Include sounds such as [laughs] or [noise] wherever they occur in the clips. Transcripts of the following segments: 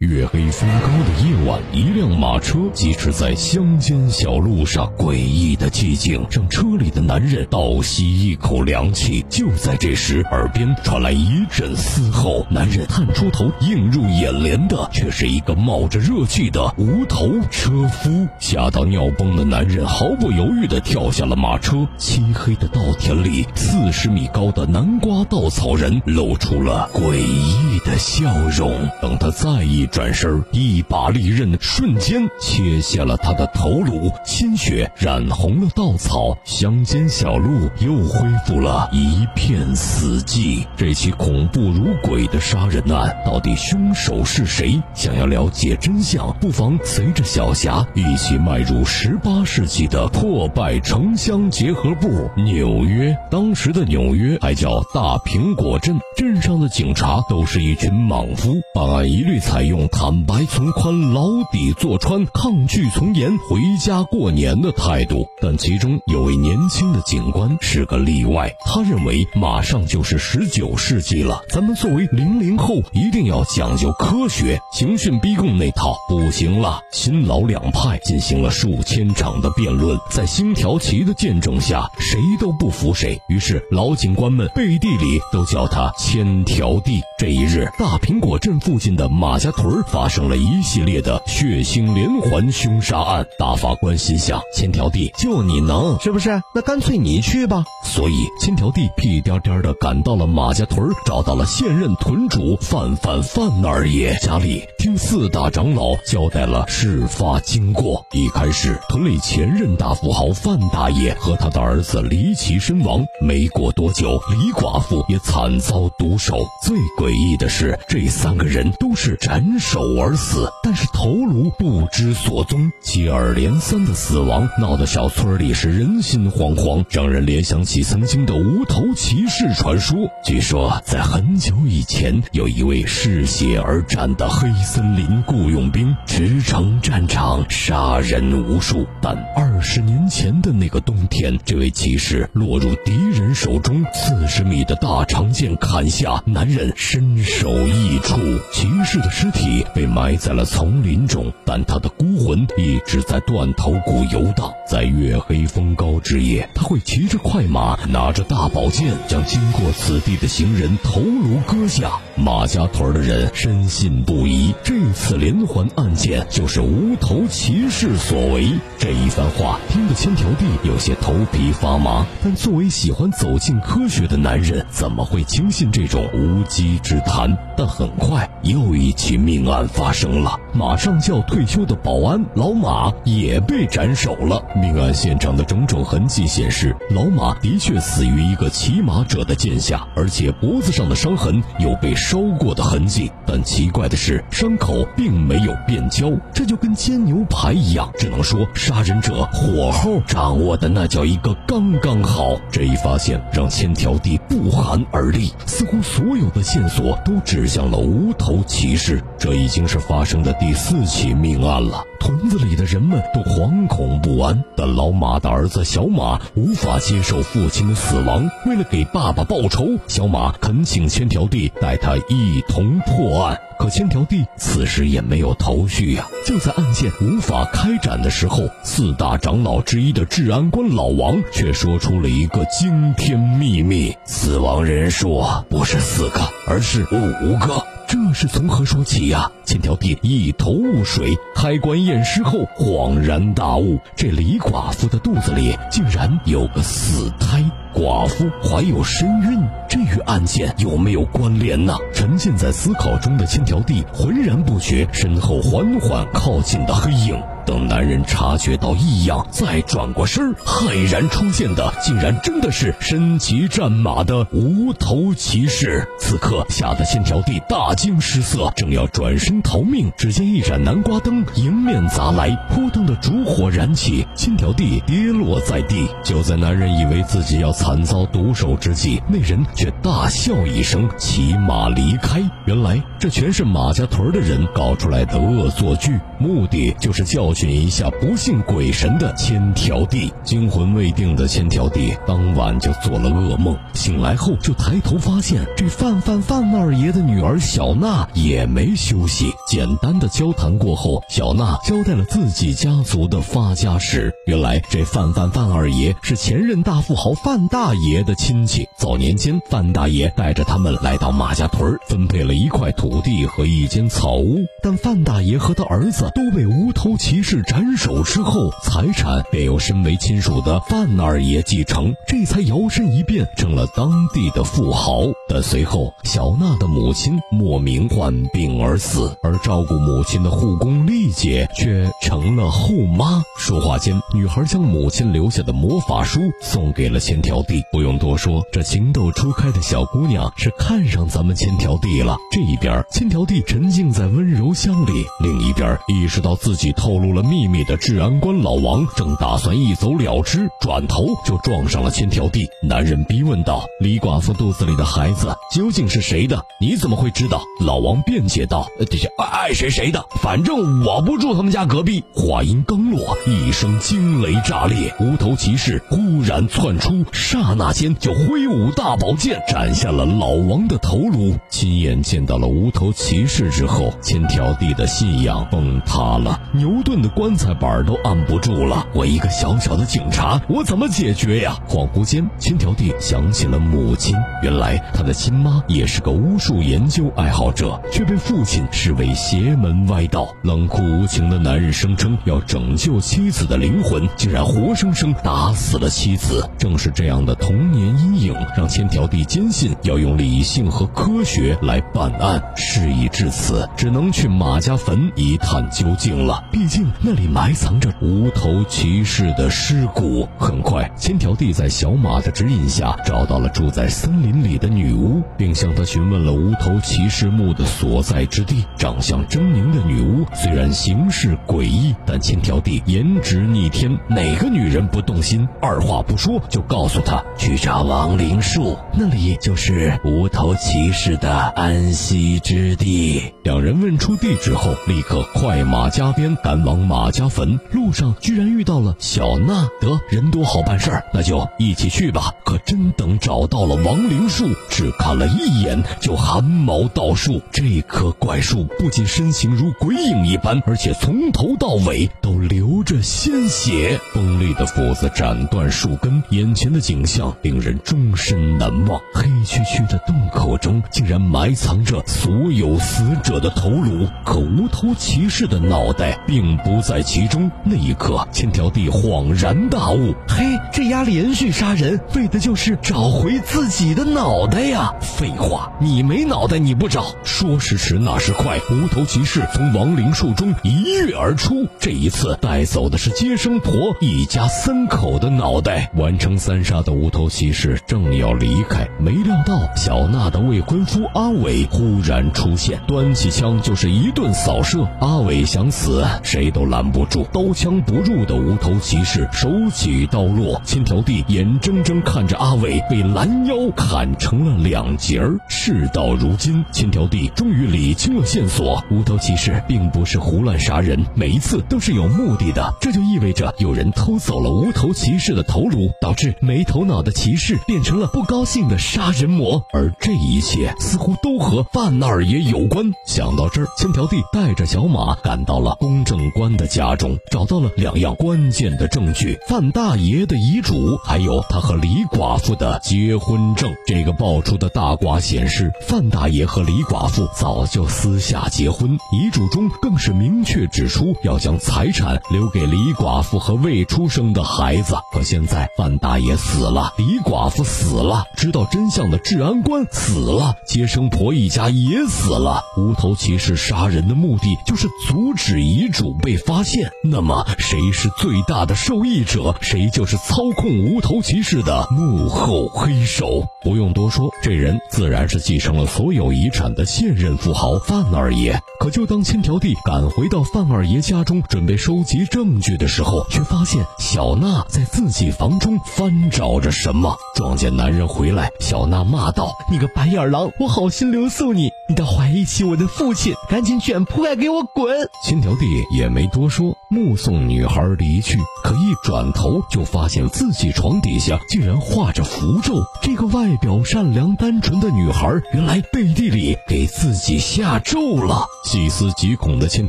月黑风高的夜晚，一辆马车疾驰在乡间小路上，诡异的寂静让车里的男人倒吸一口凉气。就在这时，耳边传来一阵嘶吼，男人探出头，映入眼帘的却是一个冒着热气的无头车夫。吓到尿崩的男人毫不犹豫地跳下了马车。漆黑的稻田里，四十米高的南瓜稻草人露出了诡异的笑容。等他再一 [laughs] 转身，一把利刃瞬间切下了他的头颅，鲜血染红了稻草，乡间小路又恢复了一片死寂。这起恐怖如鬼的杀人案，到底凶手是谁？想要了解真相，不妨随着小霞一起迈入十八世纪的破败城乡结合部——纽约。当时的纽约还叫大苹果镇，镇上的警察都是一群莽夫，办案一律采用。坦白从宽，牢底坐穿，抗拒从严，回家过年的态度。但其中有位年轻的警官是个例外，他认为马上就是十九世纪了，咱们作为零零后一定要讲究科学，刑讯逼供那套不行了。新老两派进行了数千场的辩论，在星条旗的见证下，谁都不服谁。于是老警官们背地里都叫他千条弟。这一日，大苹果镇附近的马家屯。发生了一系列的血腥连环凶杀案，大法官心想：千条弟就你能是不是？那干脆你去吧。所以千条弟屁颠颠的赶到了马家屯，找到了现任屯主范范范二爷家里，听四大长老交代了事发经过。一开始，屯里前任大富豪范大爷和他的儿子离奇身亡，没过多久，李寡妇也惨遭毒手。最诡异的是，这三个人都是斩。首而死，但是头颅不知所踪，接二连三的死亡闹得小村里是人心惶惶，让人联想起曾经的无头骑士传说。据说在很久以前，有一位嗜血而战的黑森林雇佣兵，驰骋战场，杀人无数。但二十年前的那个冬天，这位骑士落入敌人手中，四十米的大长剑砍下，男人身首异处，骑士的尸体。被埋在了丛林中，但他的孤魂一直在断头谷游荡。在月黑风高之夜，他会骑着快马，拿着大宝剑，将经过此地的行人头颅割下。马家屯的人深信不疑，这次连环案件就是无头骑士所为。这一番话听得千条弟有些头皮发麻，但作为喜欢走进科学的男人，怎么会轻信这种无稽之谈？但很快又一起命案发生了，马上就要退休的保安老马也被斩首了。命案现场的种种痕迹显示，老马的确死于一个骑马者的剑下，而且脖子上的伤痕有被烧过的痕迹。但奇怪的是，伤口并没有变焦，这就跟煎牛排一样。只能说，杀人者火候掌握的那叫一个刚刚好。这一发现让千条弟不寒而栗，似乎所有的线索都指向了无头骑士。这已经是发生的第四起命案了。屯子里的人们都惶恐不安，但老马的儿子小马无法接受父亲的死亡。为了给爸爸报仇，小马恳请千条弟带他一同破案。可千条弟此时也没有头绪呀。就在案件无法开展的时候，四大长老之一的治安官老王却说出了一个惊天秘密：死亡人数不是四个，而是五个。这是从何说起呀？千条弟一头雾水，开棺验尸后恍然大悟：这李寡妇的肚子里竟然有个死胎。寡妇怀有身孕，这与案件有没有关联呢？沉浸在思考中的千条弟浑然不觉身后缓缓靠近的黑影。等男人察觉到异样，再转过身骇然出现的竟然真的是身骑战马的无头骑士。此刻吓得千条弟大惊失色，正要转身逃命，只见一盏南瓜灯迎面砸来，扑腾的烛火燃起，千条弟跌落在地。就在男人以为自己要惨遭毒手之际，那人却大笑一声，骑马离开。原来这全是马家屯的人搞出来的恶作剧，目的就是教训。寻一下不信鬼神的千条弟。惊魂未定的千条弟当晚就做了噩梦，醒来后就抬头发现这范范范二爷的女儿小娜也没休息。简单的交谈过后，小娜交代了自己家族的发家史。原来这范范范二爷是前任大富豪范大爷的亲戚。早年间，范大爷带着他们来到马家屯，分配了一块土地和一间草屋。但范大爷和他儿子都被无头骑士是斩首之后，财产便由身为亲属的范二爷继承，这才摇身一变成了当地的富豪。但随后，小娜的母亲莫名患病而死，而照顾母亲的护工丽姐却成了后妈。说话间，女孩将母亲留下的魔法书送给了千条弟。不用多说，这情窦初开的小姑娘是看上咱们千条弟了。这一边，千条弟沉浸在温柔乡里；另一边，意识到自己透露了秘密的治安官老王正打算一走了之，转头就撞上了千条地。男人逼问道：“李寡妇肚子里的孩子究竟是谁的？你怎么会知道？”老王辩解道：“这是爱谁谁的，反正我不住他们家隔壁。”话音刚落，一声惊雷炸裂，无头骑士忽然窜出，刹那间就挥舞大宝剑斩下了老王的头颅。亲眼见到了无头骑士之后，千条地的信仰崩塌了，牛顿的棺材板都按不住了。我一个小小的警察，我怎么解决呀？恍惚间，千条弟想起了母亲，原来他的亲妈也是个巫术研究爱好者，却被父亲视为邪门歪道。冷酷无情的男人声称要拯救妻子的灵魂，竟然活生生打死了妻子。正是这样的童年阴影，让千条弟坚信要用理性和科学来办案。事已至此，只能去马家坟一探究竟了。毕竟那里埋藏着无头骑士的尸骨。很快，千条弟在小马的指引下找到了住在森林里的女巫，并向她询问了无头骑士墓的所在之地。长相狰狞的女巫虽然行事诡异，但千条弟颜值逆天，哪个女人不动心？二话不说就告诉他去找亡灵树，那里就是无头骑士的安息之地。两人问出地址后，立刻快马加鞭赶往马家坟。路上居然遇到了小娜，得人多好办事儿，那就一起去吧。可真等找到了亡灵树，只看了一眼就汗毛倒竖。这棵怪树不仅身形如鬼影一般，而且从头到尾都流着鲜血。锋利的斧子子斩断树根，眼前的景象令人终身难忘。黑黢黢的洞口中，竟然埋藏着所有死者的头颅，可无头骑士的脑袋并不在其中。那一刻，千条地恍然大悟：嘿，这丫连续杀人，为的就是找回自己的脑袋呀！废话，你没脑袋你不找？说时迟，那时快，无头骑士从亡灵树中一跃而出，这一次带走的是接生婆一家三口的脑袋。完成三杀的无头骑士正要离开，没料到小娜的未婚夫阿伟忽然出现，端起枪就是一顿扫射。阿伟想死，谁都拦不住。刀枪不入的无头骑士手起刀落，千条地眼睁睁看着阿伟被拦腰砍成了两截儿。事到如今，千条地终于理清了线索：无头骑士并不是胡乱杀人，每一次都是有目的的。这就意味着有人偷走了无头头骑士的头颅，导致没头脑的骑士变成了不高兴的杀人魔。而这一切似乎都和范二爷有关。想到这儿，千条弟带着小马赶到了公证官的家中，找到了两样关键的证据：范大爷的遗嘱，还有他和李寡妇的结婚证。这个爆出的大瓜显示，范大爷和李寡妇早就私下结婚，遗嘱中更是明确指出要将财产留给李寡妇和未出生的孩孩子。可现在范大爷死了，李寡妇死了，知道真相的治安官死了，接生婆一家也死了。无头骑士杀人的目的就是阻止遗嘱被发现。那么谁是最大的受益者？谁就是操控无头骑士的幕后黑手。不用多说，这人自然是继承了所有遗产的现任富豪范二爷。可就当千条弟赶回到范二爷家中准备收集证据的时候，却发现小娜在自己房中翻找着什么。撞见男人回来，小娜骂道：“你个白眼狼，我好心留宿你，你倒怀疑起我的父亲，赶紧卷铺盖给我滚！千条弟也没多说，目送女孩离去。可一转头，就发现自己床底下竟然画着符咒。这个外表善良单纯的女孩，原来背地里给自己下咒了。细思极恐的千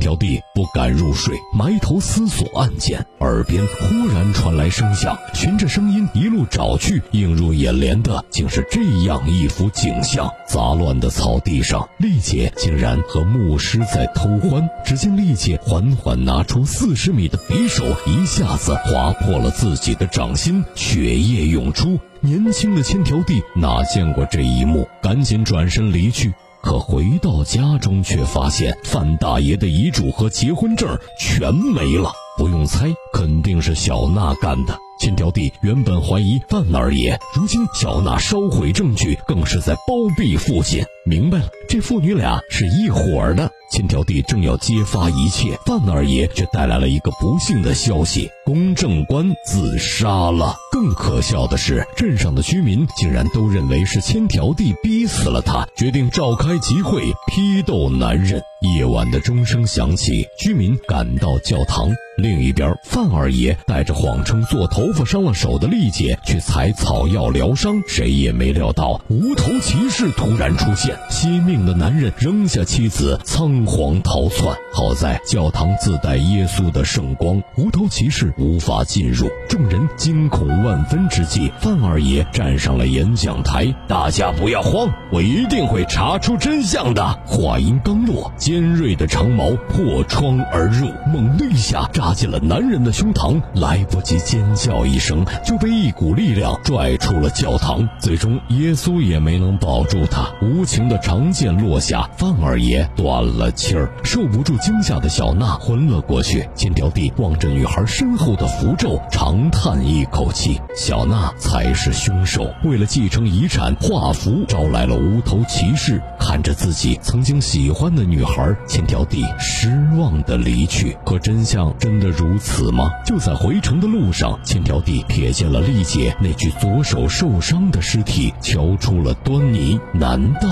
条弟不敢入睡，埋头思索案件。耳边忽然传来声响，循着声音一路找去，映入眼帘的竟是这样一幅景象：杂乱的草地上，丽姐竟然和牧师在偷欢。只见丽姐缓缓拿出四十米的匕首，一下子划破了自己的掌心，血液涌出。年轻的千条弟哪见过这一幕，赶紧转身离去。可回到家中，却发现范大爷的遗嘱和结婚证全没了。不用猜，肯定是小娜干的。千条弟原本怀疑范二爷，如今小娜烧毁证据，更是在包庇父亲。明白了，这父女俩是一伙的。千条弟正要揭发一切，范二爷却带来了一个不幸的消息：公证官自杀了。更可笑的是，镇上的居民竟然都认为是千条弟逼死了他，决定召开集会批斗男人。夜晚的钟声响起，居民赶到教堂。另一边，范二爷带着谎称做头发伤了手的丽姐去采草药疗伤，谁也没料到无头骑士突然出现，惜命的男人扔下妻子，仓皇逃窜。好在教堂自带耶稣的圣光，无头骑士无法进入。众人惊恐万分之际，范二爷站上了演讲台：“大家不要慌，我一定会查出真相的。”话音刚落，尖锐的长矛破窗而入，猛的一下。扎进了男人的胸膛，来不及尖叫一声，就被一股力量拽出了教堂。最终，耶稣也没能保住他，无情的长剑落下，范二爷断了气儿。受不住惊吓的小娜昏了过去。千条弟望着女孩身后的符咒，长叹一口气：小娜才是凶手。为了继承遗产，画符招来了无头骑士。看着自己曾经喜欢的女孩，千条弟失望的离去。可真相真。的如此吗？就在回城的路上，千条弟瞥见了丽姐那具左手受伤的尸体，瞧出了端倪。难道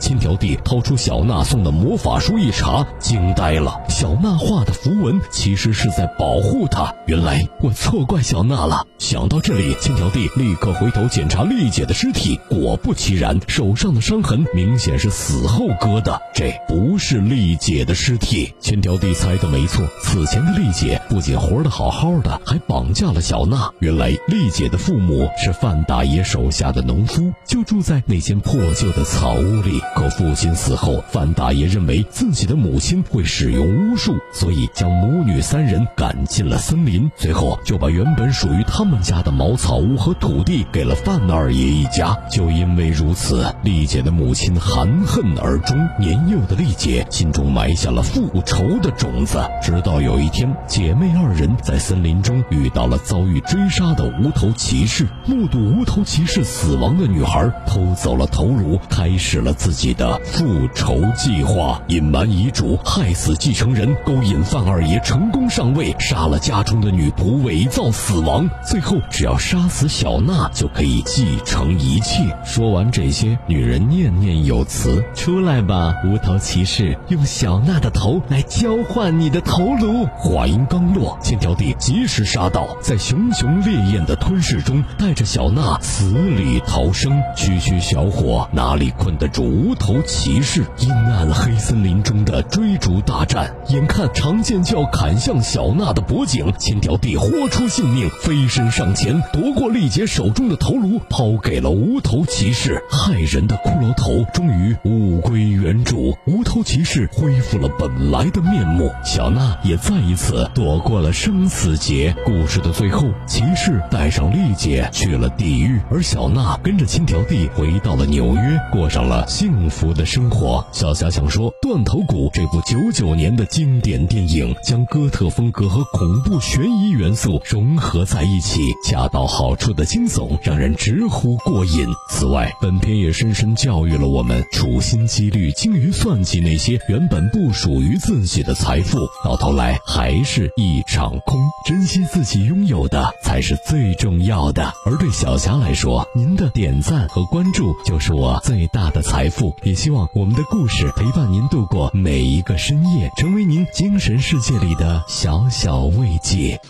千条弟掏出小娜送的魔法书一查，惊呆了。小娜画的符文其实是在保护他。原来我错怪小娜了。想到这里，千条弟立刻回头检查丽姐的尸体，果不其然，手上的伤痕明显是死后割的，这不是丽姐的尸体。千条弟猜的没错，此前的丽姐。不仅活得好好的，还绑架了小娜。原来丽姐的父母是范大爷手下的农夫，就住在那间破旧的草屋里。可父亲死后，范大爷认为自己的母亲会使用巫术，所以将母女三人赶进了森林。随后就把原本属于他们家的茅草屋和土地给了范二爷一家。就因为如此，丽姐的母亲含恨而终。年幼的丽姐心中埋下了复仇的种子。直到有一天。姐妹二人在森林中遇到了遭遇追杀的无头骑士，目睹无头骑士死亡的女孩偷走了头颅，开始了自己的复仇计划，隐瞒遗嘱，害死继承人，勾引范二爷成功上位，杀了家中的女仆，伪造死亡，最后只要杀死小娜就可以继承一切。说完这些，女人念念有词：“出来吧，无头骑士，用小娜的头来交换你的头颅。”话音。刚落，千条弟及时杀到，在熊熊烈焰的吞噬中，带着小娜死里逃生。区区小火哪里困得住无头骑士？阴暗黑森林中的追逐大战，眼看长剑就要砍向小娜的脖颈，千条弟豁出性命，飞身上前夺过丽姐手中的头颅，抛给了无头骑士。害人的骷髅头终于物归原主，无头骑士恢复了本来的面目，小娜也再一次。躲过了生死劫。故事的最后，骑士带上丽姐去了地狱，而小娜跟着千条弟回到了纽约，过上了幸福的生活。小霞想说，《断头谷》这部九九年的经典电影，将哥特风格和恐怖悬疑元素融合在一起，恰到好处的惊悚让人直呼过瘾。此外，本片也深深教育了我们处心积虑、精于算计那些原本不属于自己的财富，到头来还是一场空。珍惜自己拥有的才是最重要的而对小霞来说您的点赞和关注就是我最大的财富也希望我们的故事陪伴您度过每一个深夜成为您精神世界里的小小慰藉。